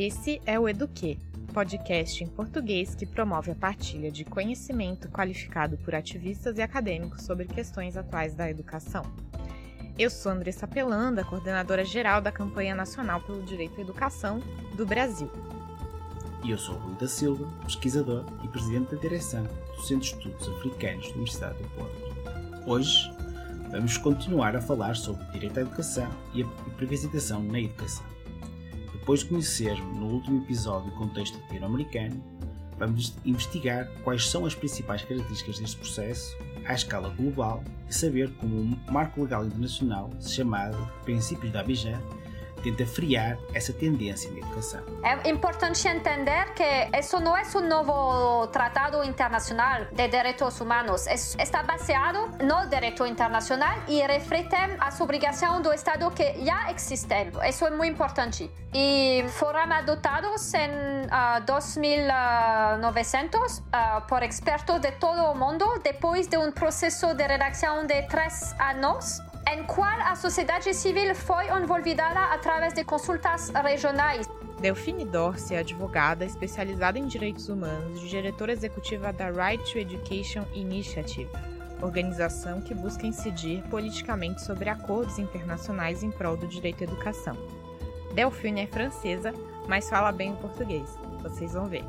Esse é o Eduque, podcast em português que promove a partilha de conhecimento qualificado por ativistas e acadêmicos sobre questões atuais da educação. Eu sou Andressa Pelanda, coordenadora geral da Campanha Nacional pelo Direito à Educação do Brasil. E eu sou Rui da Silva, pesquisador e presidente da direção do Centro de Estudos Africanos da Universidade do Porto. Hoje vamos continuar a falar sobre direito à educação e a privacidade na educação. Depois de conhecermos no último episódio o contexto latino-americano, vamos investigar quais são as principais características deste processo à escala global e saber como um marco legal internacional chamado Princípios da Abidjan tenta frear essa tendência na educação. É importante entender que isso não é um novo tratado internacional de direitos humanos. Está baseado no direito internacional e reflete as obrigações do Estado que já existem. Isso é muito importante. E foram adotados em uh, 2900 uh, por expertos de todo o mundo depois de um processo de redação de três anos em qual a sociedade civil foi envolvida através de consultas regionais. Delfine Dorce é advogada especializada em direitos humanos e diretora executiva da Right to Education Initiative, organização que busca incidir politicamente sobre acordos internacionais em prol do direito à educação. Delfine é francesa, mas fala bem o português. Vocês vão ver.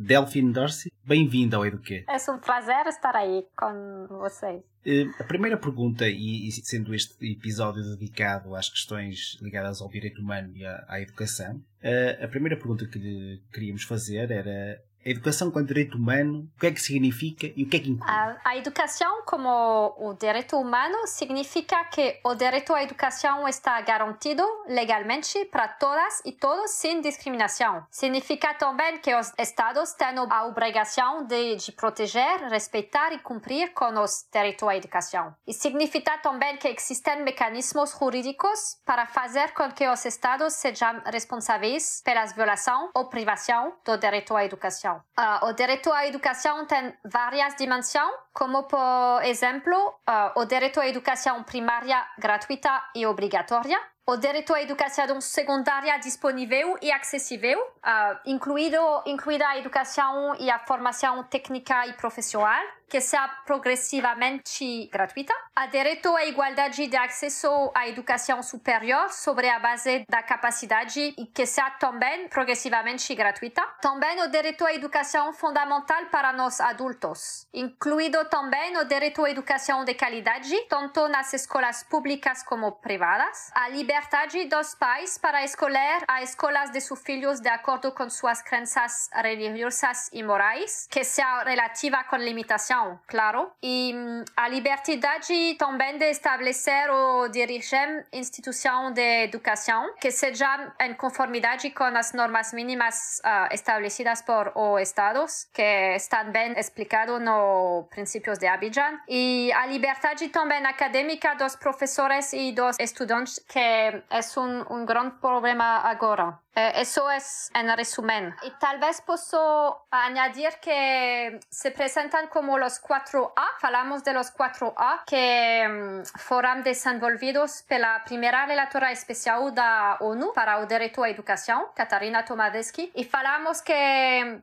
Delphine Darcy, bem-vinda ao Eduquê. É um prazer estar aí com vocês. Uh, a primeira pergunta, e, sendo este episódio dedicado às questões ligadas ao direito humano e à, educação, uh, a primeira pergunta que lhe queríamos fazer era a educação como direito humano, o que é que significa e o que é que inclui? A, a, educação como o direito humano significa que o direito à educação está garantido legalmente para todas e todos sem discriminação. Significa também que os estados têm a obrigação de, de proteger, respeitar e cumprir com os direitos à educação. E significa também que existem mecanismos jurídicos para fazer com que os estados sejam responsáveis pelas violações ou privação do direito à educação. Uh, o direito à educação tem várias dimensões, como, por exemplo, uh, o direito à educação primária gratuita e obrigatória, o direito à educação secundária disponível e acessível, uh, incluído, incluída a educação e a formação técnica e profissional, que seja progressivamente gratuita. A direito à igualdade de acesso à educação superior sobre a base da capacidade e que seja também progressivamente gratuita. Também o direito à educação fundamental para nós adultos, incluído também o direito à educação de qualidade, tanto nas escolas públicas como privadas. A liberdade dos pais para escolher as escolas de seus filhos de acordo com suas crenças religiosas e morais, que seja relativa com limitação claro. E mm, a liberdade também de estabelecer ou dirigir instituição de educação que seja em conformidade com as normas mínimas uh, estabelecidas por os Estados, que estão bem explicado no Princípios de Abidjan. E a liberdade também acadêmica dos professores e dos estudantes, que é um, um grande problema agora. Eso es en resumen. Y tal vez puedo añadir que se presentan como los 4A. Falamos de los 4A que um, foram desenvolvidos pela primeira relatora especial da ONU para o direito à educação, Katarina Tomadeschi. E falamos que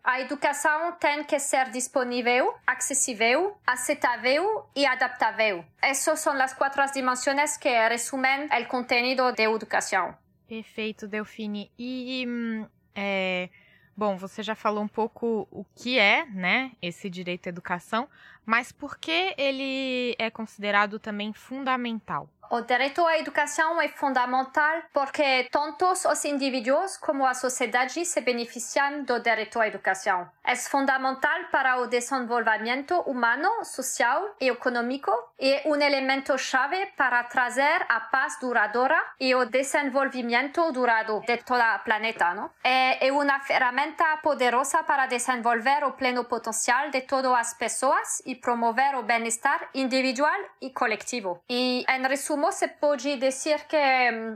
a educação tem que ser disponível, acessível, aceitável e adaptável. Essas são as quatro dimensões que resumem o conteúdo da educação. Perfeito, Delfine. E hum, é, bom, você já falou um pouco o que é, né, esse direito à educação, mas por que ele é considerado também fundamental? O direito à educação é fundamental porque tanto os indivíduos como a sociedade se beneficiam do direito à educação. É fundamental para o desenvolvimento humano, social e econômico e é um elemento chave para trazer a paz duradoura e o desenvolvimento duradouro de todo o planeta. Não? É, é uma ferramenta poderosa para desenvolver o pleno potencial de todas as pessoas e promover o bem-estar individual e coletivo. E, em resumo, resumo, se pode dizer que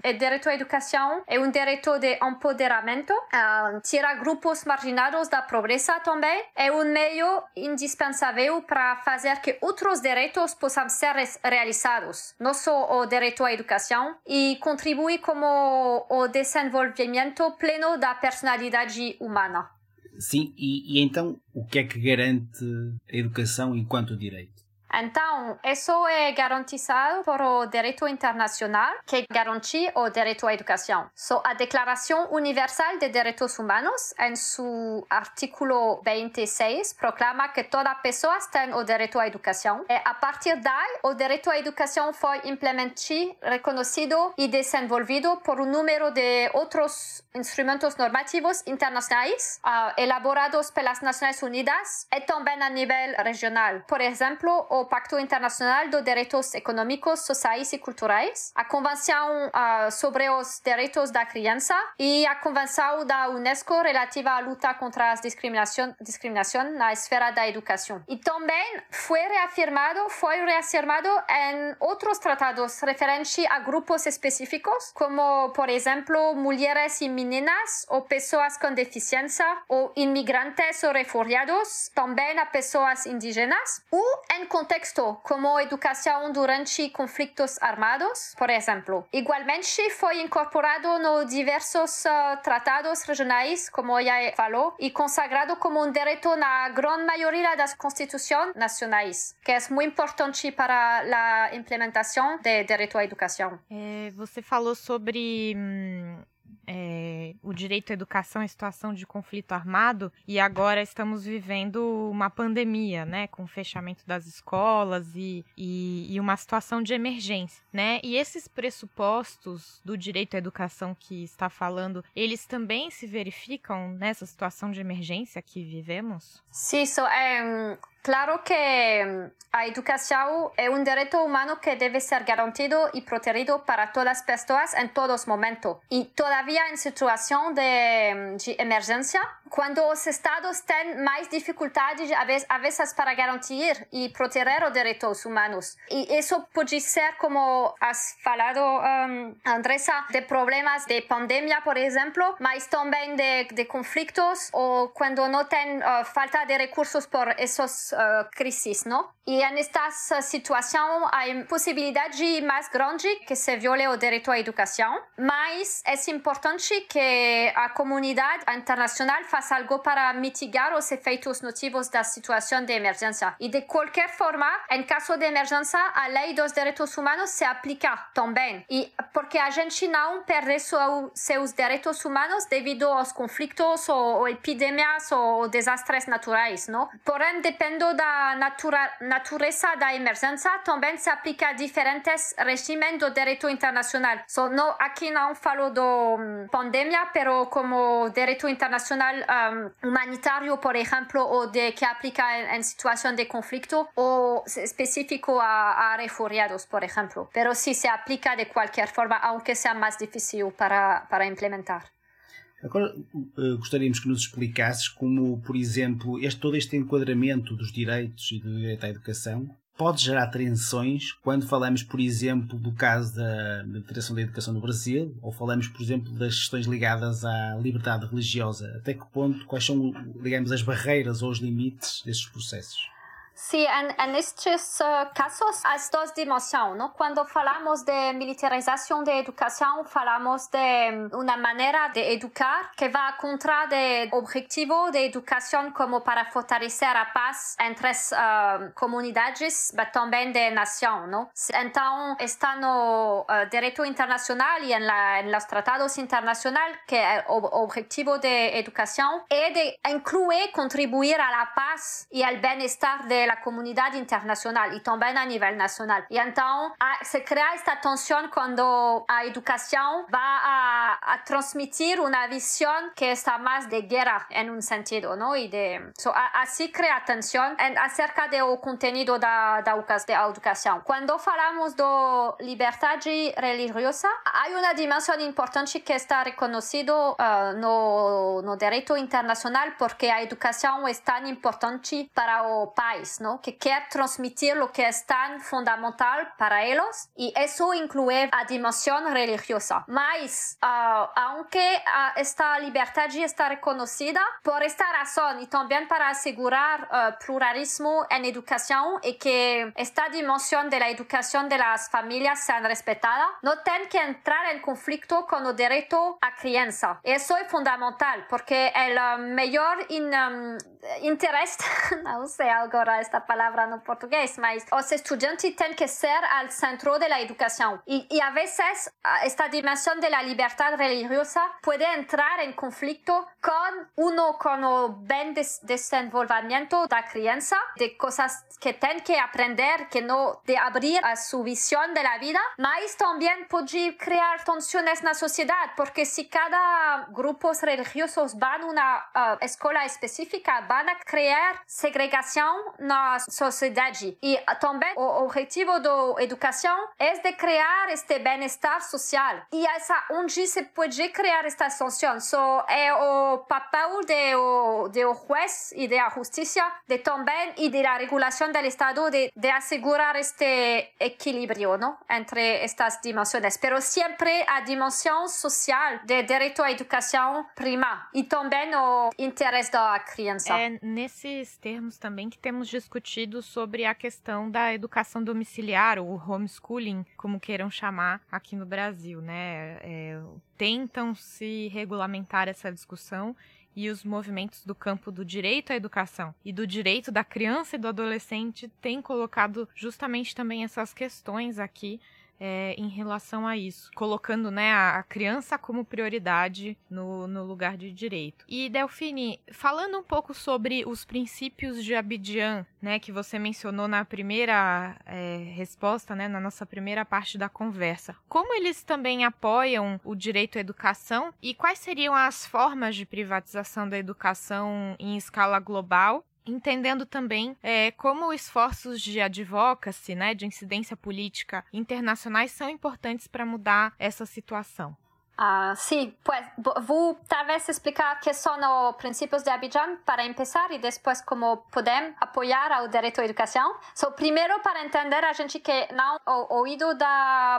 o direito à educação é um direito de empoderamento, uh, tira grupos marginados da pobreza também, é um meio indispensável para fazer que outros direitos possam ser realizados, não só o direito à educação, e contribui como o desenvolvimento pleno da personalidade humana. Sim, e, e então o que é que garante a educação enquanto direito? Então, isso é garantizado por o direito internacional, que garante o direito à educação. So, a Declaração Universal de Direitos Humanos, em seu artículo 26, proclama que toda pessoa tem o direito à educação. E a partir daí, o direito à educação foi implementado, reconhecido e desenvolvido por um número de outros instrumentos normativos internacionais, uh, elaborados pelas Nações Unidas e também a nível regional. Por exemplo, o o Pacto Internacional dos Direitos Econômicos, Sociais e Culturais, a Convenção uh, sobre os Direitos da Criança e a Convenção da Unesco relativa à luta contra a discriminação, discriminação na esfera da educação. E também foi reafirmado, foi reafirmado em outros tratados referentes a grupos específicos, como, por exemplo, mulheres e meninas, ou pessoas com deficiência, ou imigrantes ou refugiados, também a pessoas indígenas, ou em contexto como educação durante conflitos armados, por exemplo. Igualmente, foi incorporado nos diversos uh, tratados regionais, como já falou, e consagrado como um direito na grande maioria das constituições nacionais, que é muito importante para a implementação do direito à educação. É, você falou sobre. Hum é, o direito à educação em situação de conflito armado e agora estamos vivendo uma pandemia, né, com o fechamento das escolas e, e, e, uma situação de emergência, né? E esses pressupostos do direito à educação que está falando, eles também se verificam nessa situação de emergência que vivemos? Sim, so, um, Claro que a educação é um direito humano que deve ser garantido e protegido para todas as pessoas em todos os momentos. E todavia em situação de, de emergência, quando os estados têm mais dificuldades, a vezes, para garantir e proteger os direitos humanos. E isso pode ser, como has falado, um, Andressa, de problemas de pandemia, por exemplo, mas também de, de conflitos ou quando não tem uh, falta de recursos por esses uh, crises, não? E nesta situação há possibilidade mais grande que se viole o direito à educação, mas é importante que a comunidade internacional faça algo para mitigar os efeitos nocivos da situação de emergência. E de qualquer forma, em caso de emergência, a lei dos direitos humanos se aplica também. E porque a gente não perde seus direitos humanos devido aos conflitos ou epidemias ou desastres naturais, não? Porém, depende dependendo da natura, natureza da emergência, também se aplica diferentes regimes do direito internacional. So, no, aqui não falo um, pandemia, pero como direito internacional um, por exemplo, ou de que aplica em, em situação de conflito, ou específico a, a refugiados, por exemplo. Pero sí se aplica de qualquer forma, aunque sea mais difícil para, para implementar. Agora uh, gostaríamos que nos explicasses como, por exemplo, este, todo este enquadramento dos direitos e do direito à educação pode gerar tensões quando falamos, por exemplo, do caso da, da direção da educação no Brasil, ou falamos, por exemplo, das questões ligadas à liberdade religiosa. Até que ponto, quais são, digamos, as barreiras ou os limites destes processos? Sí, en, en estos uh, casos hay dos dimensiones, ¿no? Cuando hablamos de militarización de educación, hablamos de um, una manera de educar que va contra el objetivo de educación como para fortalecer la paz entre uh, comunidades, pero también de nación, ¿no? Entonces, está no uh, derecho internacional y en, la, en, los tratados internacionales que el objetivo de educación es de incluir, contribuir a la paz y al bienestar de la comunidade internacional e também a nível nacional. E então se cria esta tensão quando a educação vai a, transmitir uma visão que está mais de guerra em um sentido, não? E de so, a, assim cria tensão acerca do conteúdo da, da, educação. Quando falamos do liberdade religiosa, há uma dimensão importante que está reconhecido uh, no, no direito internacional porque a educação é tão importante para o país ¿no? Que quieren transmitir lo que es tan fundamental para ellos y eso incluye a dimensión religiosa. Mas, uh, aunque uh, esta libertad ya está reconocida, por esta razón y también para asegurar uh, pluralismo en educación y que esta dimensión de la educación de las familias sean respetada, no tienen que entrar en conflicto con el derecho a crianza. Eso es fundamental porque el mayor in, um, interés, no sé esta palabra en portugués, mas los estudiantes tienen que ser al centro de la educación. Y, y a veces esta dimensión de la libertad religiosa puede entrar en conflicto con uno con el buen des desenvolvimiento de la crianza, de cosas que tienen que aprender, que no de abrir a su visión de la vida, mas también puede crear tensiones en la sociedad, porque si cada grupo religiosos van a una uh, escuela específica, van a crear segregación en la sociedad. Y también el objetivo de la educación es de crear este bienestar social. Y esa onde se puede crear esta sanción. So, es el papel de, de juez y de la justicia, de también y de la regulación del Estado de, de asegurar este equilibrio ¿no? entre estas dimensiones. Pero siempre a dimensión social de derecho à educação prima e também o interesse da criança. É nesses termos também que temos discutido sobre a questão da educação domiciliar, o homeschooling, como queiram chamar aqui no Brasil, né? É, tentam se regulamentar essa discussão e os movimentos do campo do direito à educação e do direito da criança e do adolescente têm colocado justamente também essas questões aqui é, em relação a isso, colocando né, a, criança como prioridade no, no lugar de direito. E Delfine, falando um pouco sobre os princípios de Abidjan, né, que você mencionou na primeira é, resposta, né, na nossa primeira parte da conversa, como eles também apoiam o direito à educação e quais seriam as formas de privatização da educação em escala global entendendo também é, como esforços de advocacy, né, de incidência política internacionais são importantes para mudar essa situação. Uh, sí, pues vou talvez explicar qué son los principios de Abidjan para empezar y después cómo podemos apoyar al derecho a educación. So, primero, para entender a gente que no ha oído de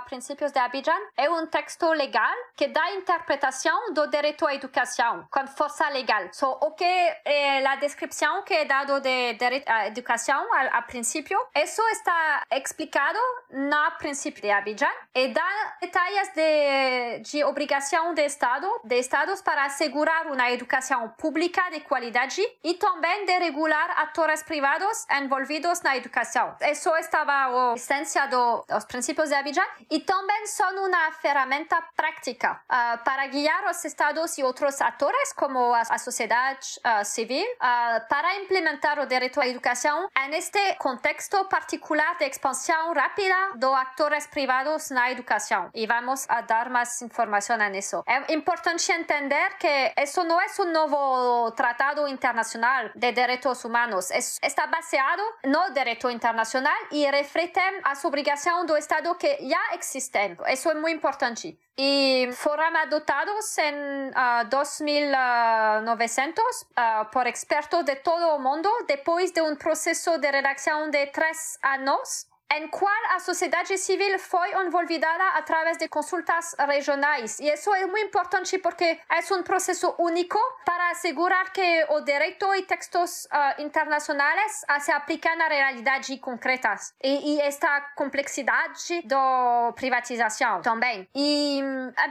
principios de Abidjan, es un texto legal que da interpretación del derecho a educación con fuerza legal. So, o que eh, la descripción que he dado de derecho a educación al, al principio, eso está explicado en el principio de Abidjan y da detalles de, de obrigação de Estado, de Estados para assegurar uma educação pública de qualidade e também de regular atores privados envolvidos na educação. Isso estava a essência dos princípios de Abidjan e também são uma ferramenta prática uh, para guiar os Estados e outros atores, como a, a sociedade uh, civil, uh, para implementar o direito à educação neste contexto particular de expansão rápida dos atores privados na educação. E vamos a dar mais informações en eso. Es importante entender que eso no es un nuevo tratado internacional de derechos humanos. Es, está basado no derecho internacional y refleja a su obligación do Estado que ya existen. Eso es muy importante. Y fueron adoptados en uh, 2900 uh, por expertos de todo el mundo después de un proceso de redacción de tres años en cual a sociedade civil foi envolvida a través de consultas regionais. E isso é muito importante porque é um processo único para assegurar que o direito e textos uh, internacionais uh, se aplicam na realidade concretas. E, e, esta complexidade da privatização também. E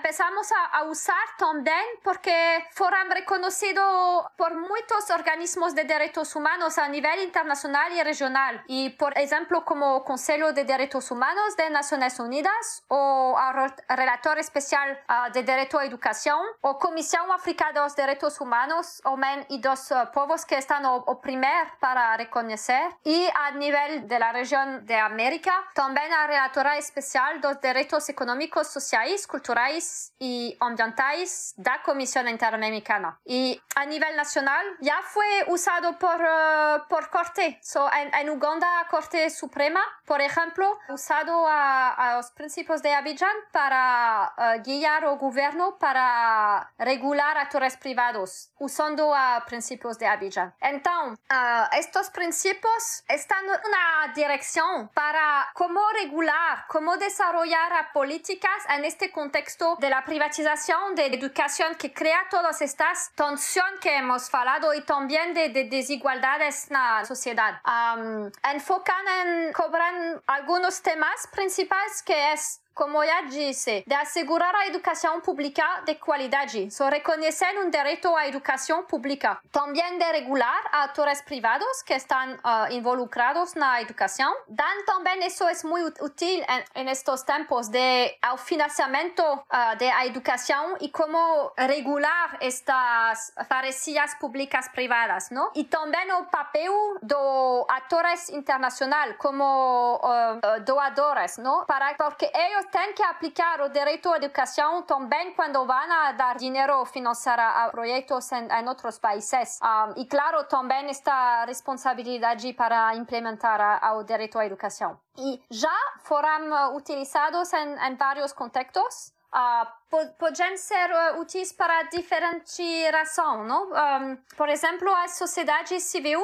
começamos a, a, usar também porque foram reconhecidos por muitos organismos de direitos humanos a nível internacional e regional. E, por exemplo, como o Conselho Conselho de Direitos Humanos de Nações Unidas, o Relator Especial uh, de Direito à Educação, a Comissão Africana dos Direitos Humanos, homem e dos uh, povos que estão o, o primeiro para reconhecer, e a nível da região da América, também a Relatora Especial dos Direitos Econômicos, Sociais, Culturais e Ambientais da Comissão Interamericana. E a nível nacional, já foi usado por, uh, por Corte. So, em, em Uganda, a Corte Suprema, por por ejemplo, usado a, a los principios de Abidjan para uh, guiar al gobierno para regular actores privados, usando a principios de Abidjan. Entonces, uh, estos principios están en una dirección para cómo regular, cómo desarrollar políticas en este contexto de la privatización de educación que crea todas estas tensiones que hemos hablado y también de, de desigualdades en la sociedad. Um, enfocan en, cobran algunos temas principales que es como ya disse, de asegurar a educação pública de qualidade. So, reconhecer um direito à educação pública. Também de regular atores privados que estão uh, involucrados na educação. Dan também isso é muito útil em, estes tempos de ao financiamento uh, da educação e como regular estas parcerias públicas privadas, não? E também o papel do atores internacionais como uh, doadores, não? Para porque eles têm que aplicar o direito à educação também quando vão dar dinheiro ou a projetos em, em outros países. Um, e claro, também esta responsabilidade para implementar o direito à educação. E já foram utilizados em, em vários contextos. Uh, podem ser uh, úteis para diferentes razões, não? Um, por exemplo, a sociedade civil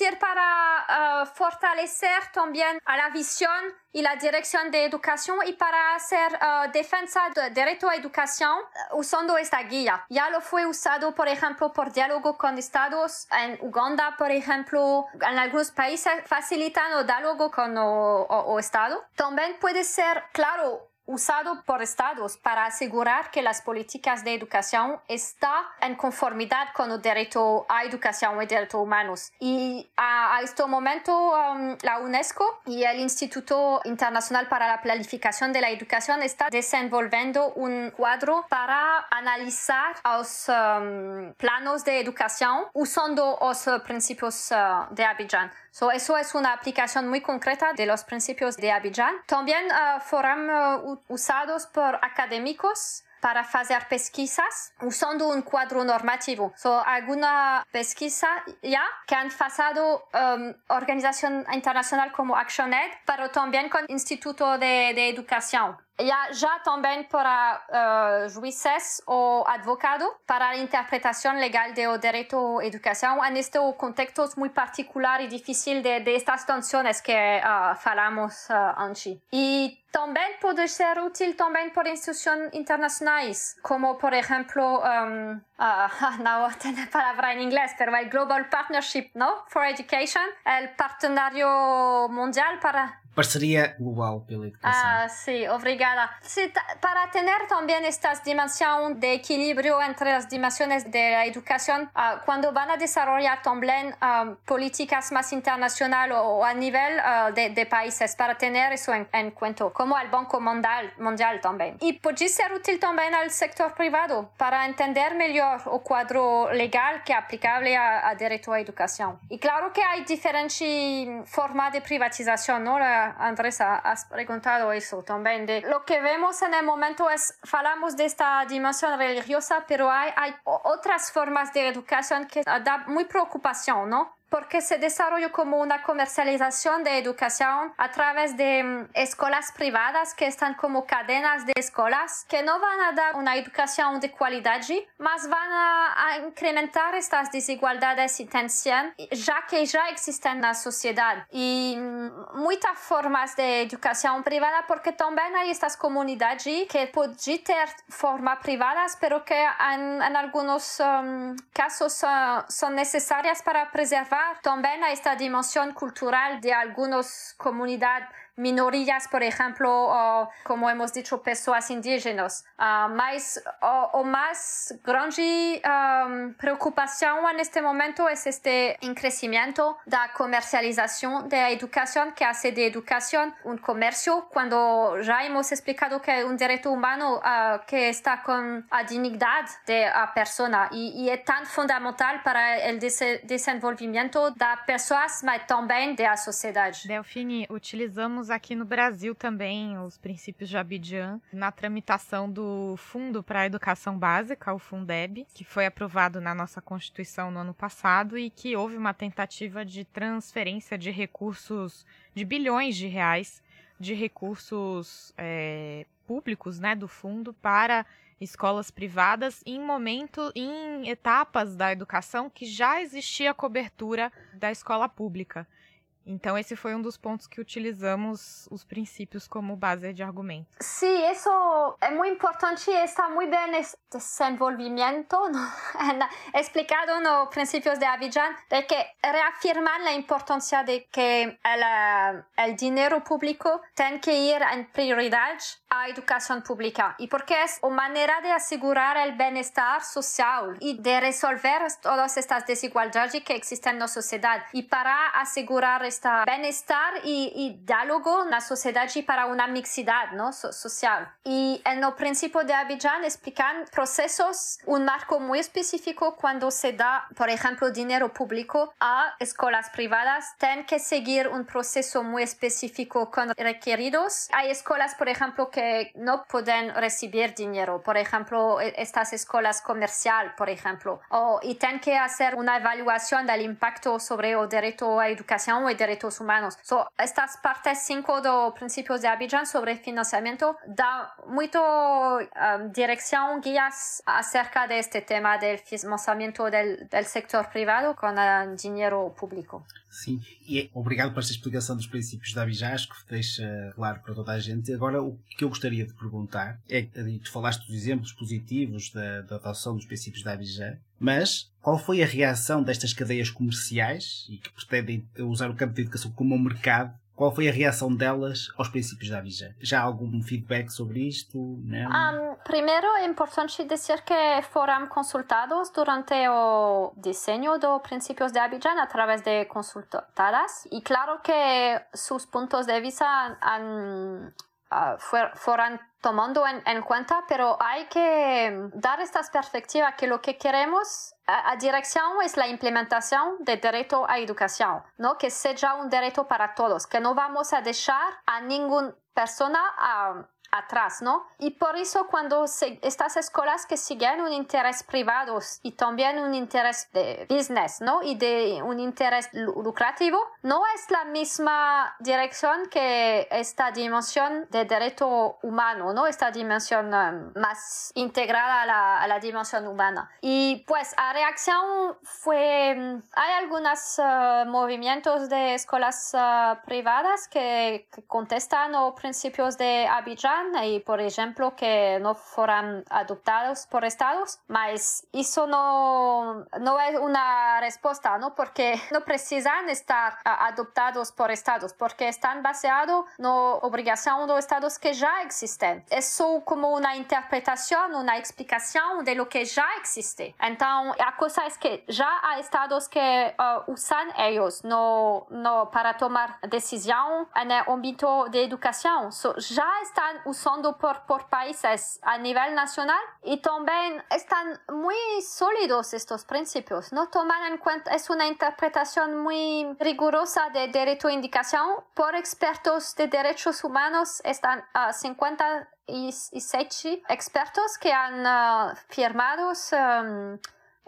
ir para uh, fortalecer también a la visión y la dirección de educación y para hacer uh, defensa del derecho a educación uh, usando esta guía. Ya lo fue usado, por ejemplo, por diálogo con estados en Uganda, por ejemplo, en algunos países facilitan el diálogo con el estado. También puede ser, claro, usado por estados para asegurar que las políticas de educación están en conformidad con el derecho a educación y derechos humanos. Y a, este momento um, la UNESCO y el Instituto Internacional para la Planificación de la Educación está desenvolviendo un cuadro para analizar los um, planos de educación usando los principios uh, de Abidjan. So, eso es una aplicación muy concreta de los principios de Abidjan. También uh, fueron uh, usados por académicos para hacer pesquisas usando un cuadro normativo. So, alguna pesquisa ya que han pasado um, organización internacional como ActionAid, pero también con Instituto de, de Educación. Ya, ya también para uh, jueces o advocados para la interpretación legal de derecho a educación en este contexto muy particular y difícil de, de estas tensiones que uh, uh, antes. Y también puede ser útil también por instituciones internacionales, como por ejemplo, um, uh, no tengo palabra en inglés, pero el Global Partnership ¿no? for Education, el partenario mundial para Parceria Global pela Educação. Ah, sim, obrigada. Sí, para ter também esta dimensão de equilíbrio entre as dimensões da educação, quando vão a desenvolver também um, políticas mais internacionais ou a nível uh, de, de, países, para ter isso em, em conta, como o Banco Mundial, mundial também. E pode ser útil também ao setor privado, para entender melhor o quadro legal que é aplicável a, a direito à educação. E claro que há diferentes formas de privatização, não? Andrés, has preguntado eso también. Lo que vemos en el momento es, falamos de esta dimensión religiosa, pero hay, hay otras formas de educación que da muy preocupación, ¿no? Porque se desarrolló como una comercialización de educación a través de mm, escuelas privadas que están como cadenas de escuelas que no van a dar una educación de calidad, más van a, incrementar estas desigualdades y tensión, ya que ya existen en la sociedad. Y mm, muchas formas de educación privada, porque también hay estas comunidades que pueden tener formas privadas, pero que en, algunos um, casos uh, son necesarias para preservar también a esta dimensión cultural de algunas comunidades minorías, por ejemplo, o, como hemos dicho, personas indígenas. Uh, más, o, o, más grande um, preocupación en este momento es este crecimiento de la comercialización de la educación que hace de educación un comercio cuando ya hemos explicado que es un derecho humano uh, que está con la dignidad de la persona y, y es tan fundamental para el desenvolvimiento de personas, pero también de la sociedad. Delfine, utilizamos temos aqui no Brasil também os princípios de Abidjan na tramitação do Fundo para a Educação Básica, o Fundeb, que foi aprovado na nossa Constituição no ano passado e que houve uma tentativa de transferência de recursos de bilhões de reais de recursos é, públicos, né, do fundo para escolas privadas em momento, em etapas da educação que já existia cobertura da escola pública. Então, esse foi um dos pontos que utilizamos os princípios como base de argumento. Sim, isso é muito importante e está muito bem desenvolvimento explicado nos princípios de Abidjan, de que reafirman a importância de que o dinheiro público tem que ir em prioridade à educação pública e porque é uma maneira de assegurar o bem-estar social e de resolver todas estas desigualdades que existem na sociedade e para assegurar este bem-estar e, e diálogo na sociedade para uma mixidade ¿no? So, social. E no princípio de Abidjan explican processos, um marco muito específico quando se dá, por exemplo, dinheiro público a escolas privadas, tem que seguir um processo muito específico com requeridos. Há escolas, por exemplo, que não podem receber dinheiro, por exemplo, estas escolas comerciais, por exemplo, ou, e tem que fazer uma avaliação do impacto sobre o direito à educação e direitos humanos. So, estas partes 5 do princípios de Abidjan sobre financiamento dá muito um, direção, guias acerca deste tema do financiamento do, do sector privado com dinheiro público. Sim, e é, obrigado por esta explicação dos princípios da acho que deixa claro para toda a gente. Agora, o que eu gostaria de perguntar é, tu falaste dos exemplos positivos da, da adoção dos princípios da Abidjan, mas qual foi a reação destas cadeias comerciais e que pretendem usar o campo de educação como um mercado qual foi a reação delas aos princípios da Abidjan? Já há algum feedback sobre isto? Um, primeiro, é importante dizer que foram consultados durante o desenho dos princípios de Abidjan através de consultadas e claro que seus pontos de vista uh, foram tomando en, en, cuenta, pero hay que dar esta perspectiva que lo que queremos a, a dirección es la implementación del derecho a educación, ¿no? Que sea un derecho para todos, que no vamos a dejar a ninguna persona a atrás, ¿no? Y por eso cuando se, estas escuelas que siguen un interés privado y también un interés de business, ¿no? Y de un interés lucrativo, no es la misma dirección que esta dimensión de derecho humano, ¿no? Esta dimensión um, más integrada a la, a la, dimensión humana. Y pues a reacción fue, hay algunos uh, movimientos de escuelas uh, privadas que, que contestan los principios de Abidjan y, por ejemplo, que no fueran adoptados por estados, mas eso no, no es una respuesta, ¿no? Porque no precisan estar adoptados por estados, porque están basados en obligación de estados que ya existen. Eso como una interpretación, una explicación de lo que ya existe. Entonces, la cosa es que ya hay estados que uh, usan ellos no, no para tomar decisión en el ámbito de educación. So, ya están usando por, por países a nivel nacional y también están muy sólidos estos principios. No toman en cuenta, es una interpretación muy rigurosa de derecho a indicación por expertos de derechos humanos. Están uh, 57 expertos que han uh, firmado um,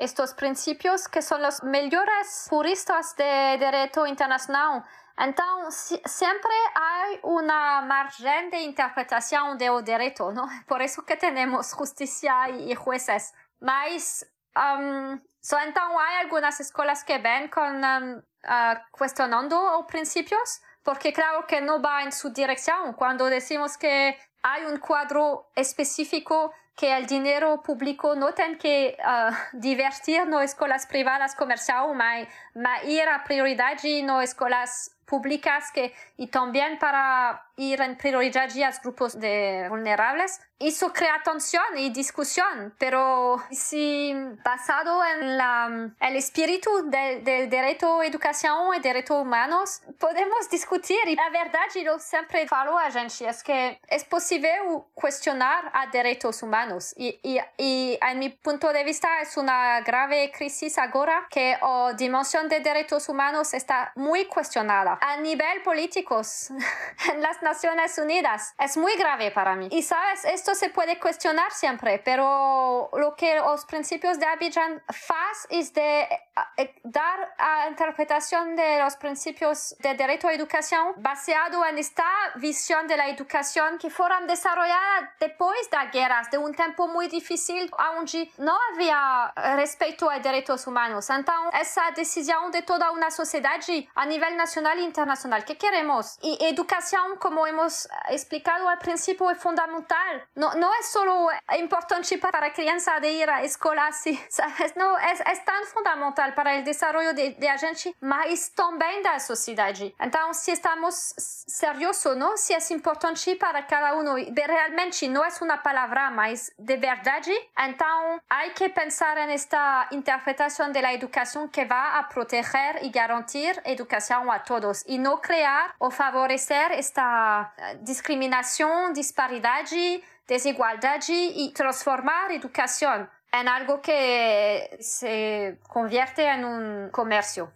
estos principios que son los mejores juristas de derecho internacional então, sempre há uma margem de interpretação do direito, não? Por isso que temos justiça e juízes. Mas, um, so, então, há algumas escolas que vêm com, um, uh, questionando os princípios, porque claro que não vai em sua direção. Quando decimos que há um quadro específico que o dinheiro público não tem que uh, divertir nas escolas privadas comerciais, mas, mas ir a prioridade nas escolas públicas que, y también para ir en prioridad a los grupos de vulnerables. Eso crea tensión y discusión, pero si basado en la, el espíritu del, del derecho a educación y derechos humanos, podemos discutir. Y la verdad, yo siempre falo a gente, es que es posible cuestionar a derechos humanos. Y, y, y en mi punto de vista es una grave crisis ahora que la dimensión de derechos humanos está muy cuestionada. a nivel político en las Naciones Unidas es muy grave para mí. Y sabes, esto se puede cuestionar siempre, pero lo que los principios de Abidjan faz es de eh, dar a interpretación de los principios de derecho a educación basado en esta visión de la educación que fueron desarrolladas después de guerras, de un tiempo muy difícil, donde no había respeto a derechos humanos. Entonces, esa decisión de toda una sociedad a nivel nacional e internacional, ¿qué queremos? Y educación, como hemos explicado al principio, es fundamental. No es solo importante para criança de ir a escola, ¿sabes? No, es, es tan fundamental para el desarrollo de, de a gente, mas também da sociedade. Então, se estamos seriosos, não? Se é importante para cada um, realmente não é uma palavra, mas de verdade, então há que pensar nesta interpretação da educação que vai a proteger e garantir educação a todos e não criar ou favorecer esta discriminação, disparidade, desigualdade e transformar a educação em algo que se convierte em um comércio.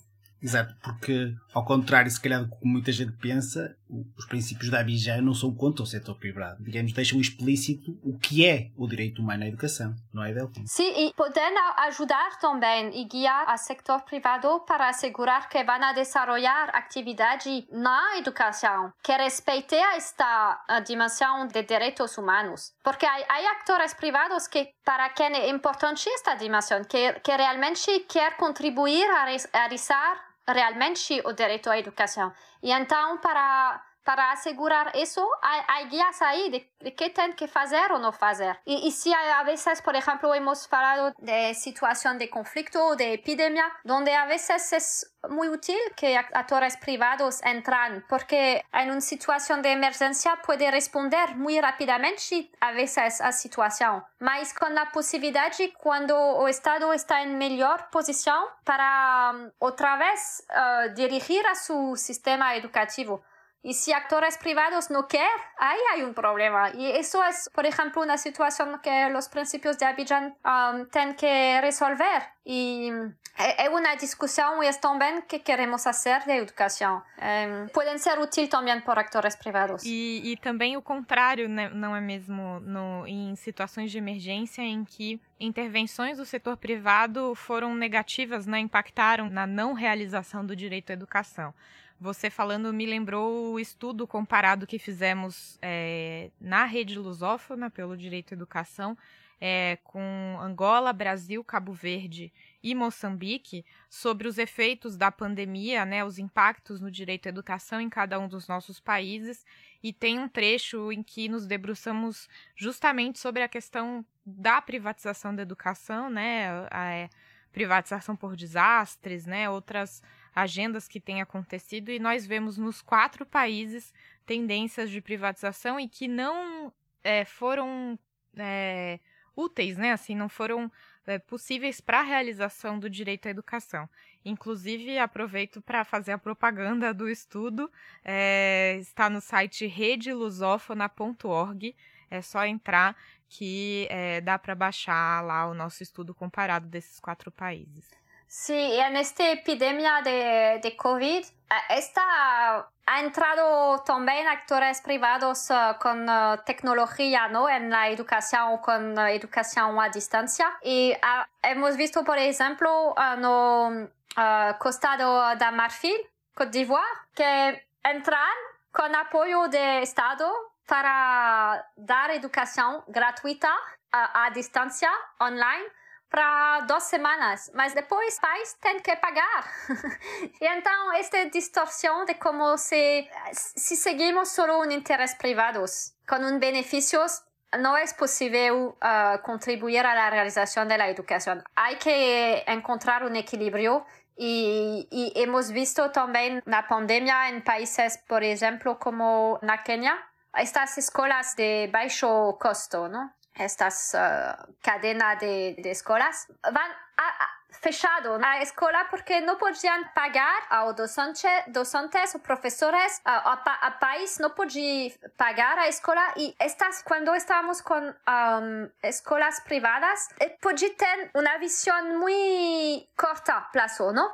Exato, porque ao contrário, se calhar, do que muita gente pensa, os princípios da Abidjan não são contra o setor privado. Digamos, deixam explícito o que é o direito humano à educação, não é, Delfim? Sim, e podem ajudar também e guiar o setor privado para assegurar que vão desenvolver atividade na educação que respeite esta dimensão de direitos humanos. Porque há, há atores privados que, para quem é importante esta dimensão, que, que realmente quer contribuir a realizar realmente o direito à educação. E então, para para assegurar isso, há, há guias aí de, de que tem que fazer ou não fazer. E, e se a vezes, por exemplo, hemos falado de situação de conflito ou de epidemia, onde a vezes é muito útil que atores privados entram, porque em uma situação de emergência pode responder muito rapidamente a vezes a situação, mas com a possibilidade quando o Estado está em melhor posição para outra vez uh, dirigir a seu sistema educativo. Y si actores privados no quieren, ahí hay un problema. Y eso es, por ejemplo, una situación que los principios de Abidjan um, tienen que resolver. Y es una discusión y es también que queremos hacer de educação. Um, podem ser úteis também por actores privados. E, e também o contrário, né, é mesmo no, em situações de emergência em que intervenções do setor privado foram negativas, né, impactaram na não realização do direito à educação. Você falando me lembrou o estudo comparado que fizemos é, na rede lusófona pelo direito à educação é, com Angola, Brasil, Cabo Verde e Moçambique sobre os efeitos da pandemia, né, os impactos no direito à educação em cada um dos nossos países. E tem um trecho em que nos debruçamos justamente sobre a questão da privatização da educação, né, a, a é, privatização por desastres, né, outras agendas que têm acontecido e nós vemos nos quatro países tendências de privatização e que não é, foram é, úteis, né? Assim, não foram é, possíveis para a realização do direito à educação. Inclusive, aproveito para fazer a propaganda do estudo. É, está no site redelusófona.org. É só entrar que é, dá para baixar lá o nosso estudo comparado desses quatro países. Sí, en esta epidemia de, de COVID, esta, ha entrado también actores privados uh, con uh, tecnología ¿no? en la educación con uh, educación a distancia. Y hemos visto, por ejemplo, en el costado de Marfil, Côte d'Ivoire, que entran con apoyo del Estado para dar educación gratuita a distancia online para duas semanas, mas depois pais têm que pagar. e então, esta distorção de como se, se seguimos só um interesse privados, com um benefícios, não é possível uh, contribuir à realização da educação. Há que encontrar um equilíbrio e, e hemos visto também na pandemia em países, por exemplo, como na Quênia, estas escolas de baixo custo, não? Estas uh, cadenas de, de, escolas. Van a, a, fechado a escola porque no podían pagar a docente, docentes o profesores a, a, a, país. No podía pagar a escola y estas cuando estamos con um, escolas privadas eh, podía tener una visión muy corta plazo no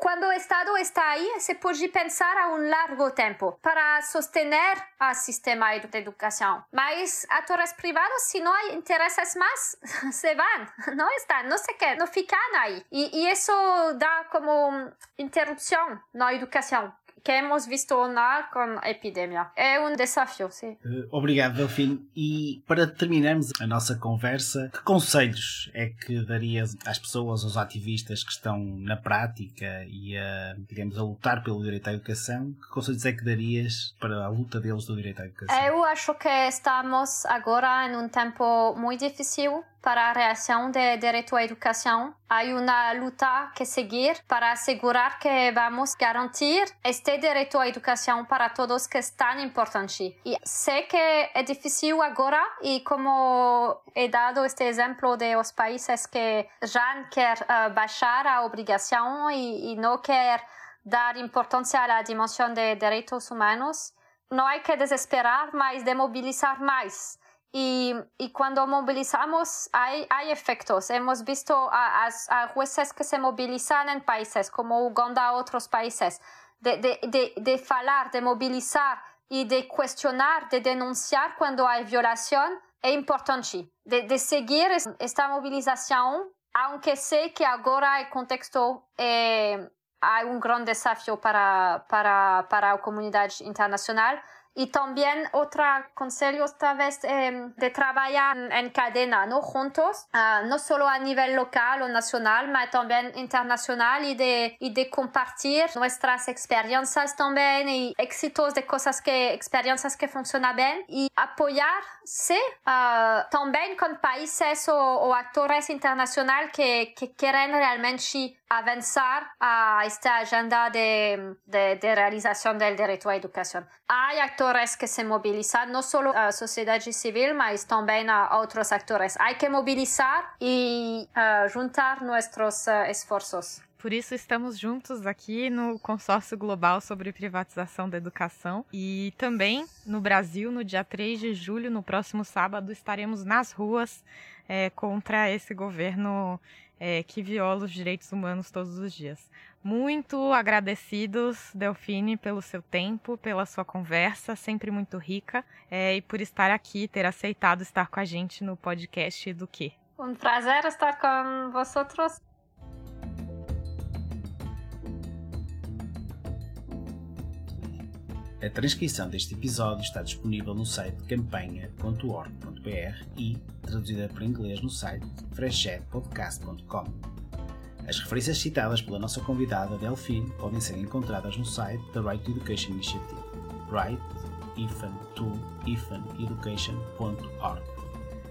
Quando o Estado está aí, se pode pensar a um largo tempo para sostener o sistema de educação. Mas atores privados, se não há interesses mais, se vão, não estão, não se querem, não ficam aí. E, e isso dá como interrupção na educação que hemos visto na com a epidemia. É um desafio, sim. Uh, obrigado, Delfim. E para terminarmos a nossa conversa, que conselhos é que darias às pessoas, aos ativistas que estão na prática e a, digamos, a lutar pelo direito à educação? Que conselhos é que darias para a luta deles do direito à educação? Eu acho que estamos agora em um tempo muito difícil para a reação de direito à educação. Há uma luta que seguir para assegurar que vamos garantir este direito à educação para todos que é tão importante. E sei que é difícil agora e como he dado este exemplo de os países que já quer uh, baixar a obrigação e, e não quer dar importância à dimensão de direitos humanos, não há que desesperar, mas demobilizar mais y, y cuando movilizamos hay, hay efectos. Hemos visto a, a, a, jueces que se movilizan en países como Uganda, otros países, de, de, de, de falar, de movilizar y de cuestionar, de denunciar cuando hay violación, es importante. De, de seguir esta movilización, aunque sé que ahora el contexto eh, hay un gran desafío para, para, para la comunidad internacional, y también otro consejo esta vez eh, de trabajar en cadena, ¿no? Juntos, uh, no solo a nivel local o nacional, pero también internacional y de, y de compartir nuestras experiencias también y éxitos de cosas que, experiencias que funcionan bien y apoyarse uh, también con países o, o actores internacionales que, que quieren realmente avanzar a esta agenda de, de, de realización del derecho a educación. Hay actores que se movilizan, no solo a sociedad civil, mas también a otros actores. Hay que movilizar y uh, juntar nuestros uh, esforços. Por isso estamos juntos aqui no Consórcio Global sobre Privatização da Educação e também no Brasil, no dia 3 de julho, no próximo sábado, estaremos nas ruas é, contra esse governo é, que viola os direitos humanos todos os dias. Muito agradecidos, Delfine, pelo seu tempo, pela sua conversa, sempre muito rica, é, e por estar aqui, ter aceitado estar com a gente no podcast do quê? Um prazer estar com vocês. A transcrição deste episódio está disponível no site campanha.org.br e traduzida para inglês no site freshchatpodcast.com. As referências citadas pela nossa convidada Delphine podem ser encontradas no site da Right to Education Initiative, right-to-education.org.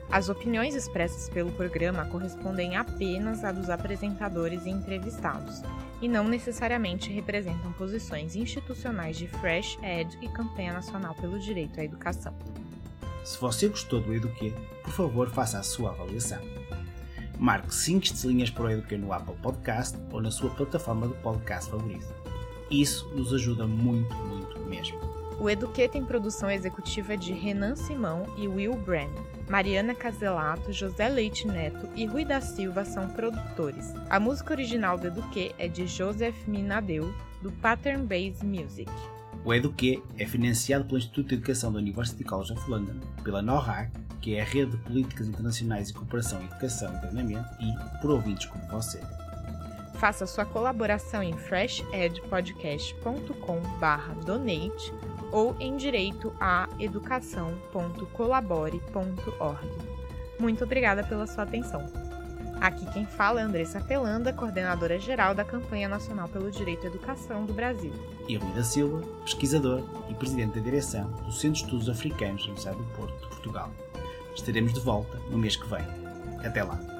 As opiniões expressas pelo programa correspondem apenas a dos apresentadores e entrevistados e não necessariamente representam posições institucionais de Fresh Ed e Campanha Nacional pelo Direito à Educação. Se você gostou do Eduquê, por favor faça a sua avaliação. Marque 5 estrelinhas para o Eduquê no Apple Podcast ou na sua plataforma de podcast favorita. Isso nos ajuda muito, muito mesmo. O Eduquê tem produção executiva de Renan Simão e Will Brennan. Mariana Caselato, José Leite Neto e Rui da Silva são produtores. A música original do Eduquê é de Joseph Minadeu, do Pattern Based Music. O Eduquê é financiado pelo Instituto de Educação da University College of London, pela NORAC, que é a Rede de Políticas Internacionais de Cooperação Educação e Treinamento, e por ouvintes como você. Faça sua colaboração em freshedpodcast.com/donate ou em direito educação.colabore.org. Muito obrigada pela sua atenção. Aqui quem fala é Andressa Pelanda, coordenadora geral da Campanha Nacional pelo Direito à Educação do Brasil. E Rui da Silva, pesquisador e presidente da direção do Centro de Estudos Africanos da Universidade do Porto Portugal. Estaremos de volta no mês que vem. Até lá!